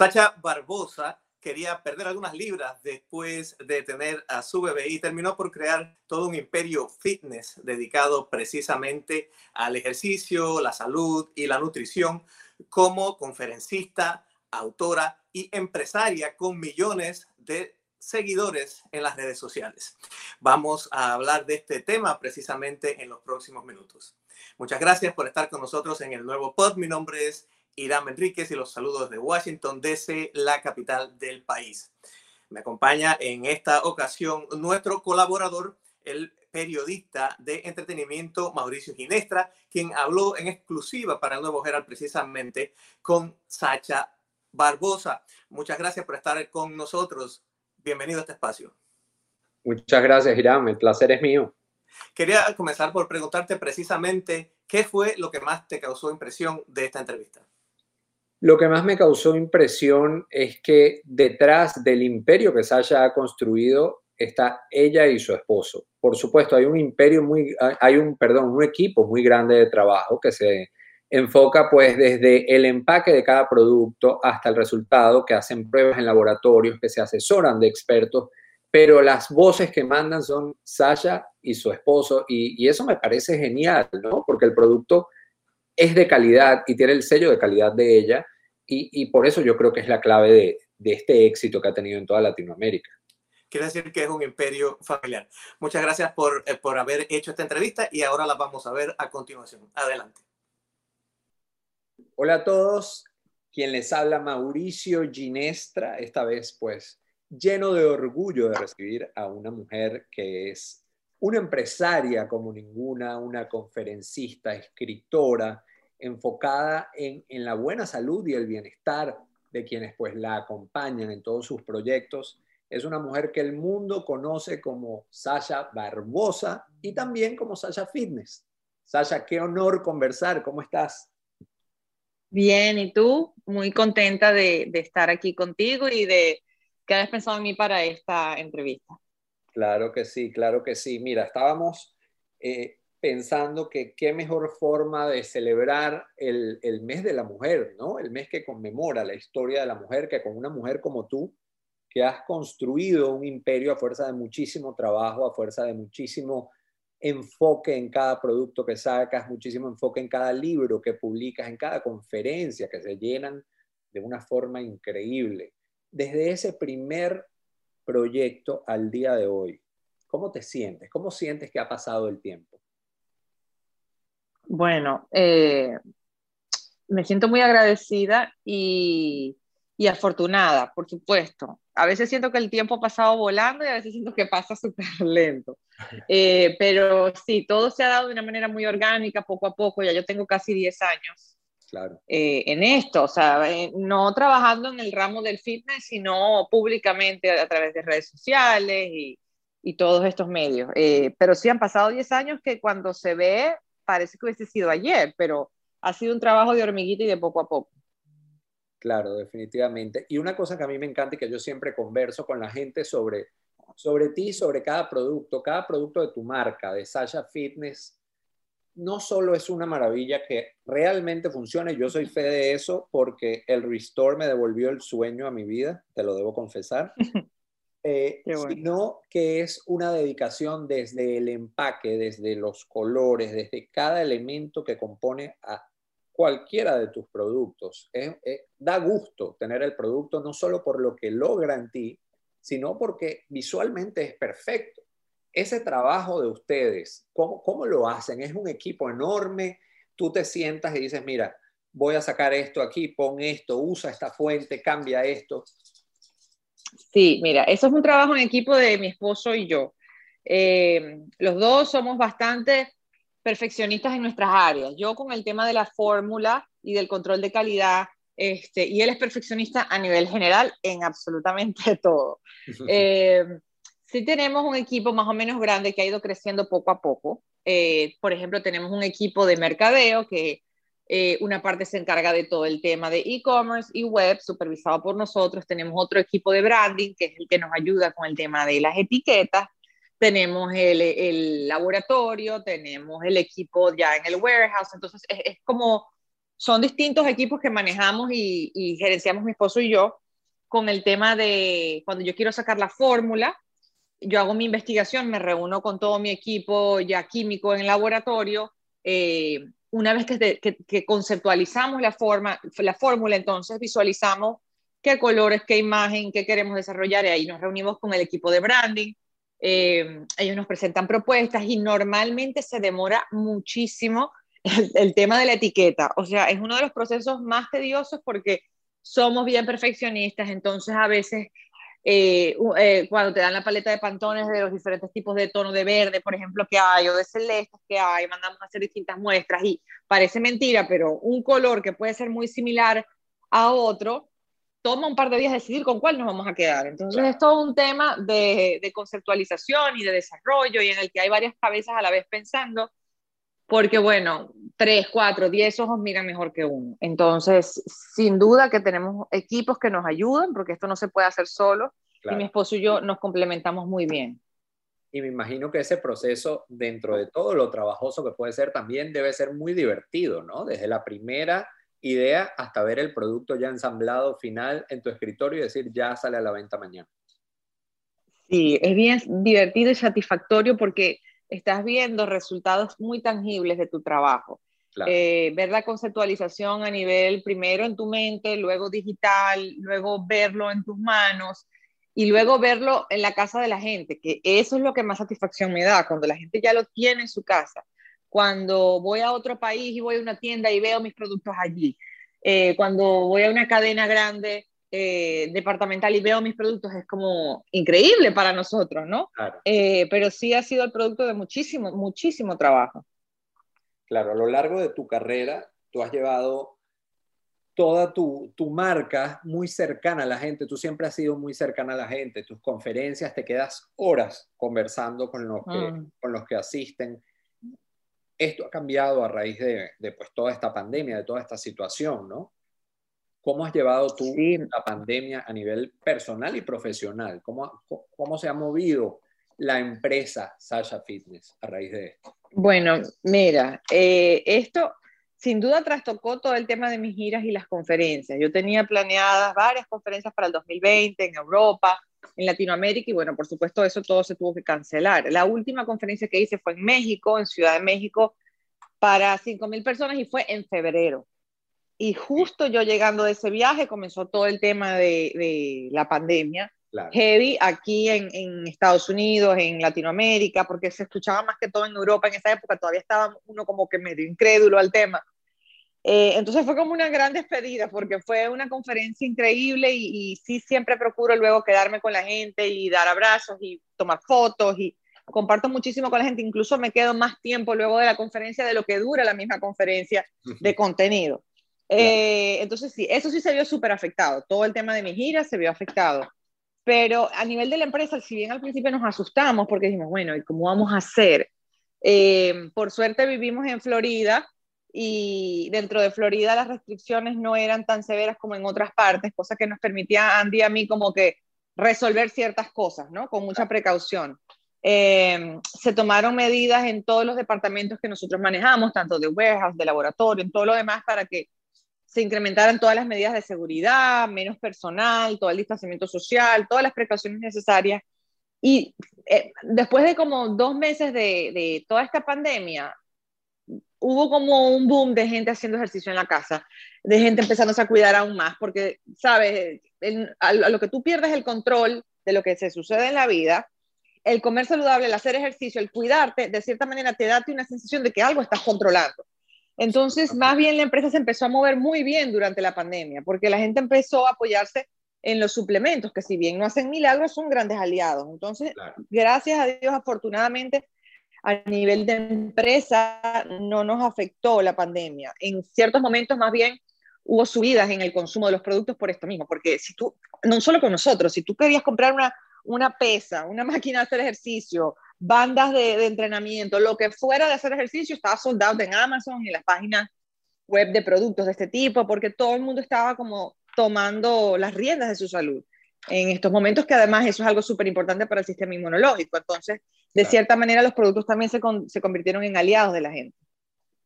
Sacha Barbosa quería perder algunas libras después de tener a su bebé y terminó por crear todo un imperio fitness dedicado precisamente al ejercicio, la salud y la nutrición como conferencista, autora y empresaria con millones de seguidores en las redes sociales. Vamos a hablar de este tema precisamente en los próximos minutos. Muchas gracias por estar con nosotros en el nuevo pod. Mi nombre es Irán Enríquez y los saludos de Washington, D.C., la capital del país. Me acompaña en esta ocasión nuestro colaborador, el periodista de entretenimiento Mauricio Ginestra, quien habló en exclusiva para el Nuevo Herald precisamente con Sacha Barbosa. Muchas gracias por estar con nosotros. Bienvenido a este espacio. Muchas gracias, Irán. El placer es mío. Quería comenzar por preguntarte precisamente qué fue lo que más te causó impresión de esta entrevista. Lo que más me causó impresión es que detrás del imperio que Sasha ha construido está ella y su esposo. Por supuesto, hay un imperio muy, hay un, perdón, un equipo muy grande de trabajo que se enfoca pues desde el empaque de cada producto hasta el resultado, que hacen pruebas en laboratorios, que se asesoran de expertos, pero las voces que mandan son Sasha y su esposo y, y eso me parece genial, ¿no? Porque el producto es de calidad y tiene el sello de calidad de ella y, por eso yo creo que es la clave de, de, este éxito que ha tenido en toda Latinoamérica. Quiere decir que es un imperio familiar. Muchas gracias por, eh, por haber hecho esta entrevista y ahora la vamos a ver a continuación. Adelante. Hola a todos, quien les habla Mauricio Ginestra, esta vez pues lleno de orgullo de recibir a una mujer que es una empresaria como ninguna, una conferencista, escritora, enfocada en, la buena salud y el bienestar de quienes pues la acompañan en todos sus proyectos. Es una mujer que el mundo conoce como Sasha Barbosa y también como Sasha Fitness. Sasha, qué honor conversar. ¿Cómo estás? Bien, ¿y tú? Muy contenta de, estar aquí contigo y de que hayas pensado en mí para esta entrevista. Claro que sí, claro que sí. Mira, estábamos eh, pensando que qué mejor forma de celebrar el, mes de la mujer, ¿no? El mes que conmemora la historia de la mujer, que con una mujer como tú, que has construido un imperio a fuerza de muchísimo trabajo, a fuerza de muchísimo enfoque en cada producto que sacas, muchísimo enfoque en cada libro que publicas, en cada conferencia que se llenan de una forma increíble. Desde ese primer proyecto al día de hoy, ¿cómo te sientes? ¿Cómo sientes que ha pasado el tiempo? Bueno, eh, me siento muy agradecida y, afortunada, por supuesto. A veces siento que el tiempo ha pasado volando y a veces siento que pasa súper lento. Eh, pero sí, todo se ha dado de una manera muy orgánica, poco a poco. Ya yo tengo casi 10 años claro. Eh, en esto, o sea, no trabajando en el ramo del fitness, sino públicamente a, través de redes sociales y, y todos estos medios. pero sí han pasado 10 años que cuando se ve parece que hubiese sido ayer, pero ha sido un trabajo de hormiguita y de poco a poco. Claro, definitivamente. Y una cosa que a mí me encanta y que yo siempre converso con la gente sobre, sobre ti, sobre cada producto, cada producto de tu marca, de Sasha Fitness, no solo es una maravilla que realmente funcione, yo soy fe de eso porque el Restore me devolvió el sueño a mi vida, te lo debo confesar. Eh, sino que es una dedicación desde el empaque, desde los colores, desde cada elemento que compone a cualquiera de tus productos. da gusto tener el producto no solo por lo que logra en ti, sino porque visualmente es perfecto. Ese trabajo de ustedes, ¿cómo, ¿cómo lo hacen? Es un equipo enorme. Tú te sientas y dices, mira, voy a sacar esto aquí, pon esto, usa esta fuente, cambia esto. Sí, mira, eso es un trabajo en equipo de mi esposo y yo. Eh, los dos somos bastante perfeccionistas en nuestras áreas. Yo con el tema de la fórmula y del control de calidad, este, y él es perfeccionista a nivel general en absolutamente todo. Eh, sí tenemos un equipo más o menos grande que ha ido creciendo poco a poco. Eh, por ejemplo, tenemos un equipo de mercadeo que eh, una parte se encarga de todo el tema de e-commerce y web, supervisado por nosotros. Tenemos otro equipo de branding, que es el que nos ayuda con el tema de las etiquetas. Tenemos el, el laboratorio, tenemos el equipo ya en el warehouse. Entonces, es, como son distintos equipos que manejamos y, y gerenciamos mi esposo y yo con el tema de cuando yo quiero sacar la fórmula, yo hago mi investigación, me reúno con todo mi equipo ya químico en el laboratorio. Eh, una vez que, conceptualizamos la, forma, la fórmula, entonces visualizamos qué colores, qué imagen, qué queremos desarrollar y ahí nos reunimos con el equipo de branding. Eh, ellos nos presentan propuestas y normalmente se demora muchísimo el, tema de la etiqueta. O sea, es uno de los procesos más tediosos porque somos bien perfeccionistas, entonces a veces eh, eh, cuando te dan la paleta de pantones de los diferentes tipos de tono de verde, por ejemplo, que hay, o de celeste que hay, mandamos a hacer distintas muestras y parece mentira, pero un color que puede ser muy similar a otro, toma un par de días decidir con cuál nos vamos a quedar. Entonces es todo un tema de, de conceptualización y de desarrollo y en el que hay varias cabezas a la vez pensando porque bueno, tres, cuatro, diez ojos miran mejor que uno. Entonces, sin duda que tenemos equipos que nos ayudan, porque esto no se puede hacer solo, y mi esposo y yo nos complementamos muy bien. Y me imagino que ese proceso, dentro de todo lo trabajoso que puede ser, también debe ser muy divertido, ¿no? Desde la primera idea hasta ver el producto ya ensamblado final en tu escritorio y decir, ya sale a la venta mañana. Sí, es bien divertido y satisfactorio porque estás viendo resultados muy tangibles de tu trabajo. Eh, ver la conceptualización a nivel primero en tu mente, luego digital, luego verlo en tus manos y luego verlo en la casa de la gente, que eso es lo que más satisfacción me da, cuando la gente ya lo tiene en su casa. Cuando voy a otro país y voy a una tienda y veo mis productos allí. Eh, cuando voy a una cadena grande eh, departamental y veo mis productos es como increíble para nosotros, ¿no? Eh, pero sí ha sido el producto de muchísimo, muchísimo trabajo. Claro, a lo largo de tu carrera, tú has llevado toda tu, tu, marca muy cercana a la gente, tú siempre has sido muy cercana a la gente, tus conferencias te quedas horas conversando con los que, mm. con los que asisten. Esto ha cambiado a raíz de, de pues, toda esta pandemia, de toda esta situación, ¿no? ¿Cómo has llevado tú la pandemia a nivel personal y profesional? ¿Cómo, ¿Cómo se ha movido la empresa Sasha Fitness a raíz de esto? Bueno, mira, eh, esto sin duda trastocó todo el tema de mis giras y las conferencias. Yo tenía planeadas varias conferencias para el 2020 en Europa, en Latinoamérica y bueno, por supuesto eso todo se tuvo que cancelar. La última conferencia que hice fue en México, en Ciudad de México, para 5.000 personas y fue en febrero. Y justo yo llegando de ese viaje comenzó todo el tema de, de la pandemia. Heavy aquí en, en, Estados Unidos, en Latinoamérica, porque se escuchaba más que todo en Europa en esa época, todavía estaba uno como que medio incrédulo al tema. Eh, entonces fue como una gran despedida porque fue una conferencia increíble y, y, sí siempre procuro luego quedarme con la gente y dar abrazos y tomar fotos y comparto muchísimo con la gente, incluso me quedo más tiempo luego de la conferencia de lo que dura la misma conferencia de contenido. Eh, entonces, sí, eso sí se vio súper afectado. Todo el tema de mis giras se vio afectado. Pero a nivel de la empresa, si bien al principio nos asustamos porque dijimos, bueno, ¿y cómo vamos a hacer? Eh, por suerte vivimos en Florida y dentro de Florida las restricciones no eran tan severas como en otras partes, cosa que nos permitía a Andy y a mí como que resolver ciertas cosas, ¿no? Con mucha precaución. Eh, se tomaron medidas en todos los departamentos que nosotros manejamos, tanto de warehouse, de laboratorio, en todo lo demás, para que se incrementaran todas las medidas de seguridad, menos personal, todo el distanciamiento social, todas las precauciones necesarias. Y eh, después de como dos meses de, de, toda esta pandemia, hubo como un boom de gente haciendo ejercicio en la casa, de gente empezándose a cuidar aún más, porque, sabes, a, a lo que tú pierdes el control de lo que se sucede en la vida, el comer saludable, el hacer ejercicio, el cuidarte, de cierta manera te da una sensación de que algo estás controlando. Entonces, más bien la empresa se empezó a mover muy bien durante la pandemia, porque la gente empezó a apoyarse en los suplementos, que si bien no hacen milagros, son grandes aliados. Entonces, gracias a Dios, afortunadamente, a nivel de empresa no nos afectó la pandemia. En ciertos momentos, más bien, hubo subidas en el consumo de los productos por esto mismo, porque si tú, no solo con nosotros, si tú querías comprar una, una pesa, una máquina de hacer ejercicio, bandas de, entrenamiento, lo que fuera de hacer ejercicio estaba soldado en Amazon y las páginas web de productos de este tipo, porque todo el mundo estaba como tomando las riendas de su salud en estos momentos, que además eso es algo súper importante para el sistema inmunológico. Entonces, de cierta manera, los productos también se, se convirtieron en aliados de la gente.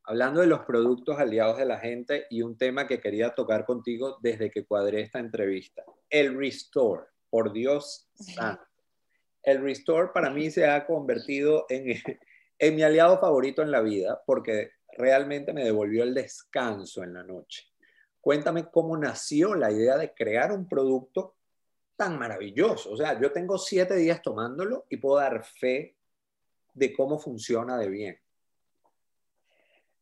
hablando de los productos aliados de la gente y un tema que quería tocar contigo desde que cuadré esta entrevista, el Restore, por Dios santo. El Restore para mí se ha convertido en, mi aliado favorito en la vida porque realmente me devolvió el descanso en la noche. Cuéntame cómo nació la idea de crear un producto tan maravilloso. O sea, yo tengo siete días tomándolo y puedo dar fe de cómo funciona de bien.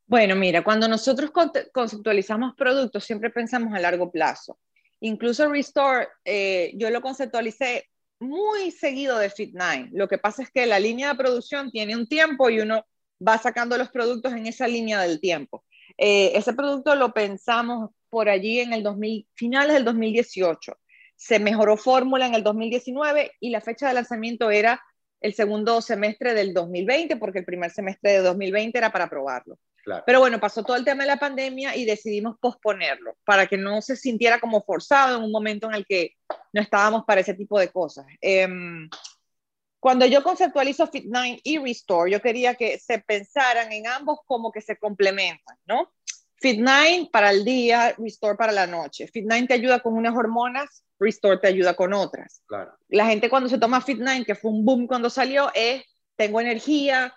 Bueno, mira, cuando nosotros conceptualizamos productos, siempre pensamos a largo plazo. Incluso Restore, eh, yo lo conceptualicé muy seguido de Fit9. Lo que pasa es que la línea de producción tiene un tiempo y uno va sacando los productos en esa línea del tiempo. Eh, ese producto lo pensamos por allí en el 2000, finales del 2018. Se mejoró fórmula en el 2019 y la fecha de lanzamiento era el segundo semestre del 2020, porque el primer semestre de 2020 era para probarlo. Pero bueno, pasó todo el tema de la pandemia y decidimos posponerlo para que no se sintiera como forzado en un momento en el que no estábamos para ese tipo de cosas. Em, cuando yo conceptualizo Fit9 y Restore, yo quería que se pensaran en ambos como que se complementan, ¿no? Fit9 para el día, Restore para la noche. Fit9 te ayuda con unas hormonas, Restore te ayuda con otras. Claro. La gente cuando se toma Fit9, que fue un boom cuando salió, es tengo energía,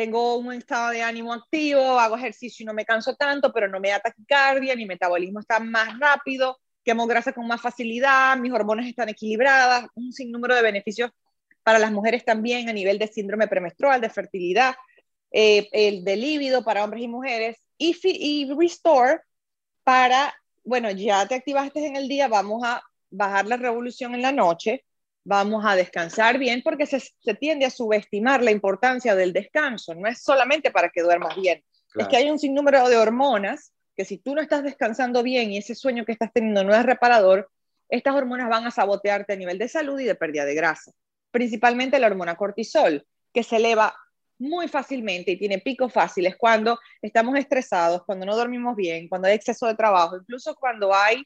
tengo un estado de ánimo activo, hago ejercicio y no me canso tanto, pero no me da taquicardia, mi metabolismo está más rápido, quemo grasa con más facilidad, mis hormonas están equilibradas, un sinnúmero de beneficios para las mujeres también a nivel de síndrome premenstrual, de fertilidad, eh, el de líbido para hombres y mujeres, y, y Restore para, bueno, ya te activaste en el día, vamos a bajar la revolución en la noche, vamos a descansar bien porque se, se, tiende a subestimar la importancia del descanso. No es solamente para que duermas bien, es que hay un sinnúmero de hormonas que si tú no estás descansando bien y ese sueño que estás teniendo no es reparador, estas hormonas van a sabotearte a nivel de salud y de pérdida de grasa. Principalmente la hormona cortisol, que se eleva muy fácilmente y tiene picos fáciles cuando estamos estresados, cuando no dormimos bien, cuando hay exceso de trabajo, incluso cuando hay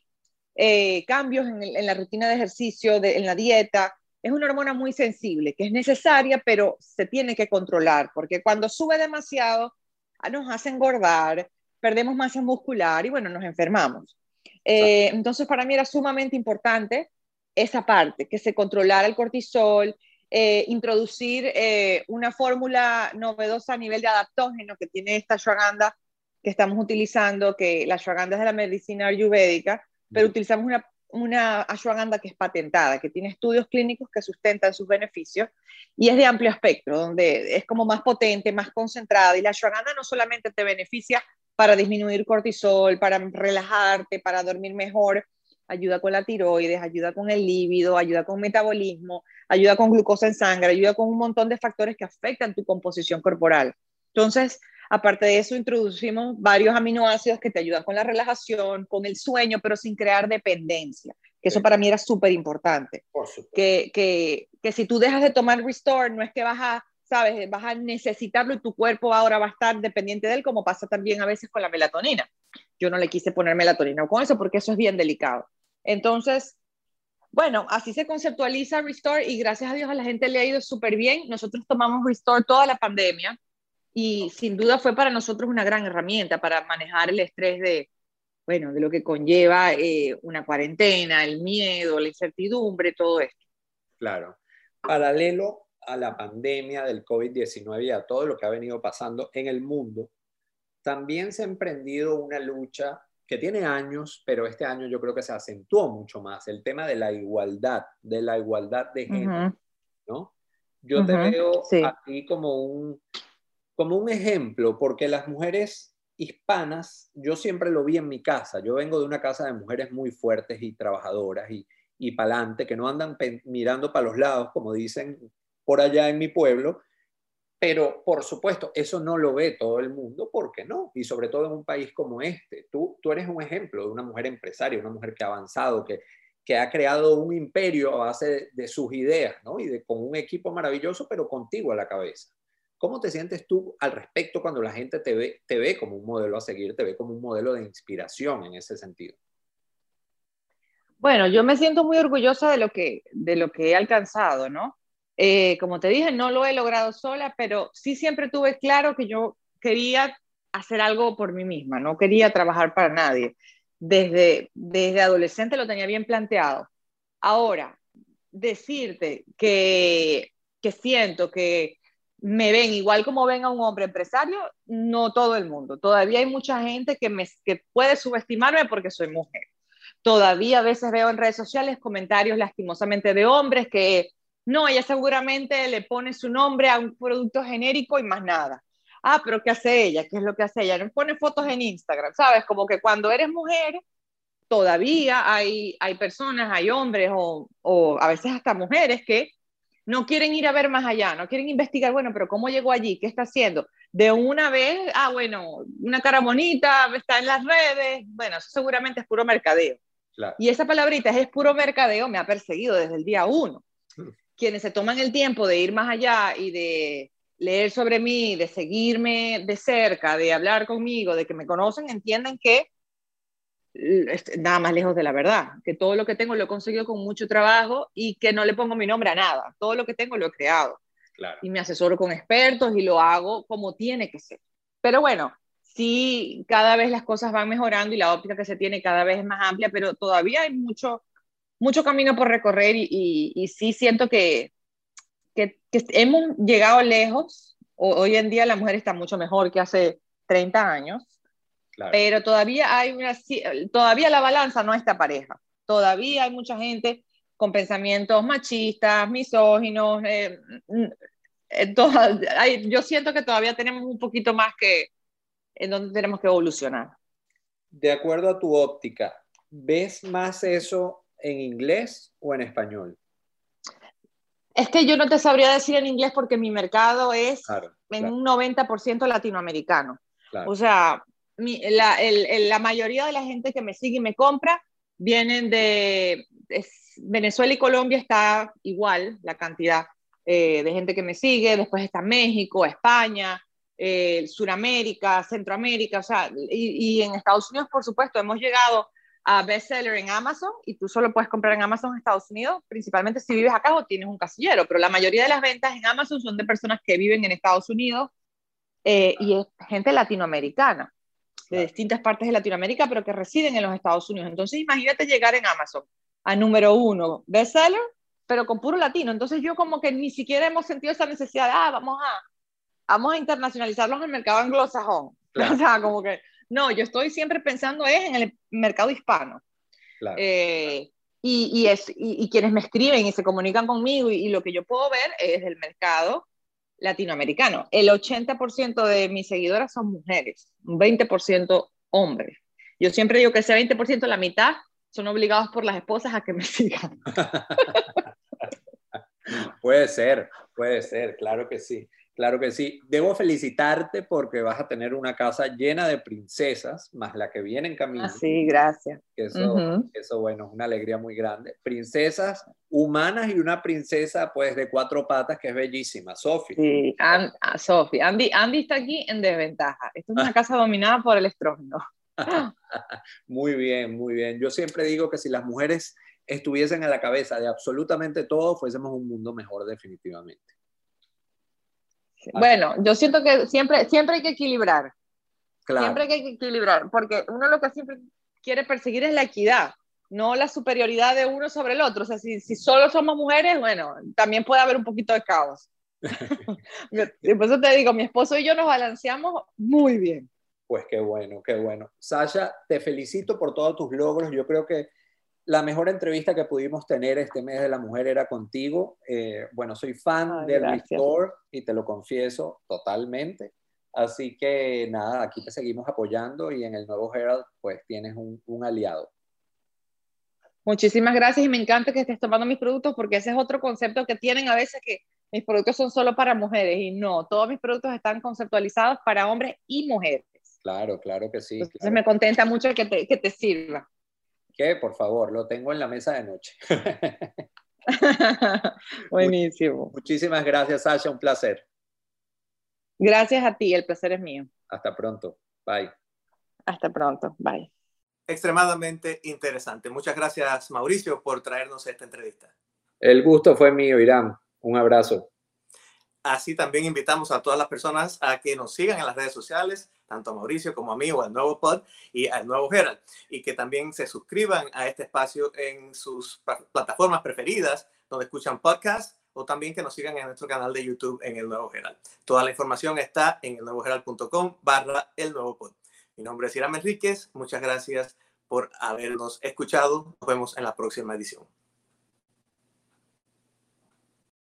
eh, cambios en, la rutina de ejercicio, en la dieta. Es una hormona muy sensible, que es necesaria, pero se tiene que controlar, porque cuando sube demasiado, ah, nos hace engordar, perdemos masa muscular y bueno, nos enfermamos. Eh, entonces, para mí era sumamente importante esa parte, que se controlara el cortisol, eh, introducir eh, una fórmula novedosa a nivel de adaptógeno que tiene esta ashwagandha que estamos utilizando, que la ashwagandha es de la medicina ayurvédica, pero utilizamos una, ashwagandha que es patentada, que tiene estudios clínicos que sustentan sus beneficios y es de amplio espectro, donde es como más potente, más concentrada y la ashwagandha no solamente te beneficia para disminuir cortisol, para relajarte, para dormir mejor, ayuda con la tiroides, ayuda con el líbido, ayuda con metabolismo, ayuda con glucosa en sangre, ayuda con un montón de factores que afectan tu composición corporal. Entonces, aparte de eso, introducimos varios aminoácidos que te ayudan con la relajación, con el sueño, pero sin crear dependencia, que eso para mí era súper importante. Que, que, que si tú dejas de tomar Restore, no es que vas a sabes, vas a necesitarlo y tu cuerpo ahora va a estar dependiente de él, como pasa también a veces con la melatonina. Yo no le quise poner melatonina con eso porque eso es bien delicado. Entonces, bueno, así se conceptualiza Restore y gracias a Dios a la gente le ha ido súper bien. Nosotros tomamos Restore toda la pandemia y sin duda fue para nosotros una gran herramienta para manejar el estrés de, bueno, de lo que conlleva eh, una cuarentena, el miedo, la incertidumbre, todo esto. Claro. Paralelo a la pandemia del COVID-19 y a todo lo que ha venido pasando en el mundo, también se ha emprendido una lucha que tiene años, pero este año yo creo que se acentuó mucho más, el tema de la igualdad, de la igualdad de género, ¿no? Yo te veo aquí como un, como un ejemplo, porque las mujeres hispanas, yo siempre lo vi en mi casa, yo vengo de una casa de mujeres muy fuertes y trabajadoras y, y pa'lante, que no andan mirando para los lados, como dicen por allá en mi pueblo, pero, por supuesto, eso no lo ve todo el mundo, ¿por qué no? Y sobre todo en un país como este. Tú, tú eres un ejemplo de una mujer empresaria, una mujer que ha avanzado, que, que ha creado un imperio a base de, sus ideas, ¿no? Y de, con un equipo maravilloso, pero contigo a la cabeza. ¿Cómo te sientes tú al respecto cuando la gente te ve, te ve como un modelo a seguir, te ve como un modelo de inspiración en ese sentido? Bueno, yo me siento muy orgullosa de lo que, de lo que he alcanzado, ¿no? Eh, como te dije, no lo he logrado sola, pero sí siempre tuve claro que yo quería hacer algo por mí misma, no quería trabajar para nadie. Desde, desde adolescente lo tenía bien planteado. Ahora, decirte que, que siento que me ven igual como ven a un hombre empresario, no todo el mundo. Todavía hay mucha gente que, me, que puede subestimarme porque soy mujer. Todavía a veces veo en redes sociales comentarios lastimosamente de hombres que no, ella seguramente le pone su nombre a un producto genérico y más nada. Ah, pero ¿qué hace ella? ¿Qué es lo que hace ella? No pone fotos en Instagram, ¿sabes? Como que cuando eres mujer, todavía hay, hay personas, hay hombres o, o a veces hasta mujeres que no quieren ir a ver más allá, no quieren investigar, bueno, pero ¿cómo llegó allí? ¿Qué está haciendo? De una vez, ah, bueno, una cara bonita, está en las redes, bueno, eso seguramente es puro mercadeo. Y esa palabrita es puro mercadeo, me ha perseguido desde el día uno. Hmm. Quienes se toman el tiempo de ir más allá y de leer sobre mí, de seguirme de cerca, de hablar conmigo, de que me conocen, entienden que nada más lejos de la verdad, que todo lo que tengo lo he conseguido con mucho trabajo y que no le pongo mi nombre a nada, todo lo que tengo lo he creado. Y me asesoro con expertos y lo hago como tiene que ser. Pero bueno, sí, cada vez las cosas van mejorando y la óptica que se tiene cada vez es más amplia, pero todavía hay mucho, mucho camino por recorrer y, y, sí siento que, que, hemos llegado lejos. hoy en día la mujer está mucho mejor que hace 30 años pero todavía hay una, todavía la balanza no está pareja. Todavía hay mucha gente con pensamientos machistas, misóginos. Eh, eh, yo siento que todavía tenemos un poquito más que en donde tenemos que evolucionar. De acuerdo a tu óptica, ¿ves más eso en inglés o en español? Es que yo no te sabría decir en inglés porque mi mercado es en un 90% latinoamericano. O sea, la, mayoría de la gente que me sigue y me compra vienen de Venezuela y Colombia está igual la cantidad eh, de gente que me sigue, después está México, España, eh, Suramérica, Centroamérica, o sea, y, en Estados Unidos, por supuesto, hemos llegado a bestseller en Amazon y tú solo puedes comprar en Amazon en Estados Unidos, principalmente si vives acá o tienes un casillero, pero la mayoría de las ventas en Amazon son de personas que viven en Estados Unidos eh, y es gente latinoamericana de distintas partes de Latinoamérica, pero que residen en los Estados Unidos. Entonces, imagínate llegar en Amazon a número uno, bestseller, pero con puro latino. Entonces, yo como que ni siquiera hemos sentido esa necesidad de, ah, vamos a, vamos a internacionalizarlos en el mercado anglosajón. O sea, como que, no, yo estoy siempre pensando en el mercado hispano. Eh, y, y, es, y, quienes me escriben y se comunican conmigo y, y, lo que yo puedo ver es el mercado latinoamericano. El 80% de mis seguidoras son mujeres, un 20% hombres. Yo siempre digo que ese 20%, la mitad, son obligados por las esposas a que me sigan. puede ser, puede ser, claro que sí. Claro que sí. Debo felicitarte porque vas a tener una casa llena de princesas, más la que viene en camino. Ah, sí, gracias. Eso, eso, bueno, es una alegría muy grande. Princesas humanas y una princesa, pues, de cuatro patas que es bellísima, Sophie. Sí, ah, Sophie. Andy, Andy está aquí en desventaja. Esta es una casa dominada por el estrógeno. muy bien, muy bien. Yo siempre digo que si las mujeres estuviesen a la cabeza de absolutamente todo, fuésemos un mundo mejor definitivamente. Bueno, yo siento que siempre, siempre hay que equilibrar. Siempre hay que equilibrar, porque uno lo que siempre quiere perseguir es la equidad, no la superioridad de uno sobre el otro. O sea, si, si solo somos mujeres, bueno, también puede haber un poquito de caos. por eso te digo, mi esposo y yo nos balanceamos muy bien. Pues qué bueno, qué bueno. Sasha, te felicito por todos tus logros. Yo creo que la mejor entrevista que pudimos tener este mes de la mujer era contigo. Eh, bueno, soy fan de Restore y te lo confieso totalmente. Así que nada, aquí te seguimos apoyando y en el nuevo Herald pues tienes un, un aliado. Muchísimas gracias y me encanta que estés tomando mis productos porque ese es otro concepto que tienen a veces que mis productos son solo para mujeres y no, todos mis productos están conceptualizados para hombres y mujeres. Claro, claro que sí. Entonces me contenta mucho que te, que te sirva que por favor, lo tengo en la mesa de noche. Buenísimo. Muchísimas gracias, Sasha, un placer. Gracias a ti, el placer es mío. Hasta pronto. Bye. Hasta pronto. Bye. Extremadamente interesante. Muchas gracias, Mauricio, por traernos esta entrevista. El gusto fue mío, Irán. Un abrazo. Así también invitamos a todas las personas a que nos sigan en las redes sociales, tanto a Mauricio como a mí o al nuevo pod y al nuevo Herald, y que también se suscriban a este espacio en sus plataformas preferidas donde escuchan podcasts o también que nos sigan en nuestro canal de YouTube en el nuevo Herald. Toda la información está en el herald.com barra el nuevo pod. Mi nombre es Irán Enríquez, muchas gracias por habernos escuchado. Nos vemos en la próxima edición.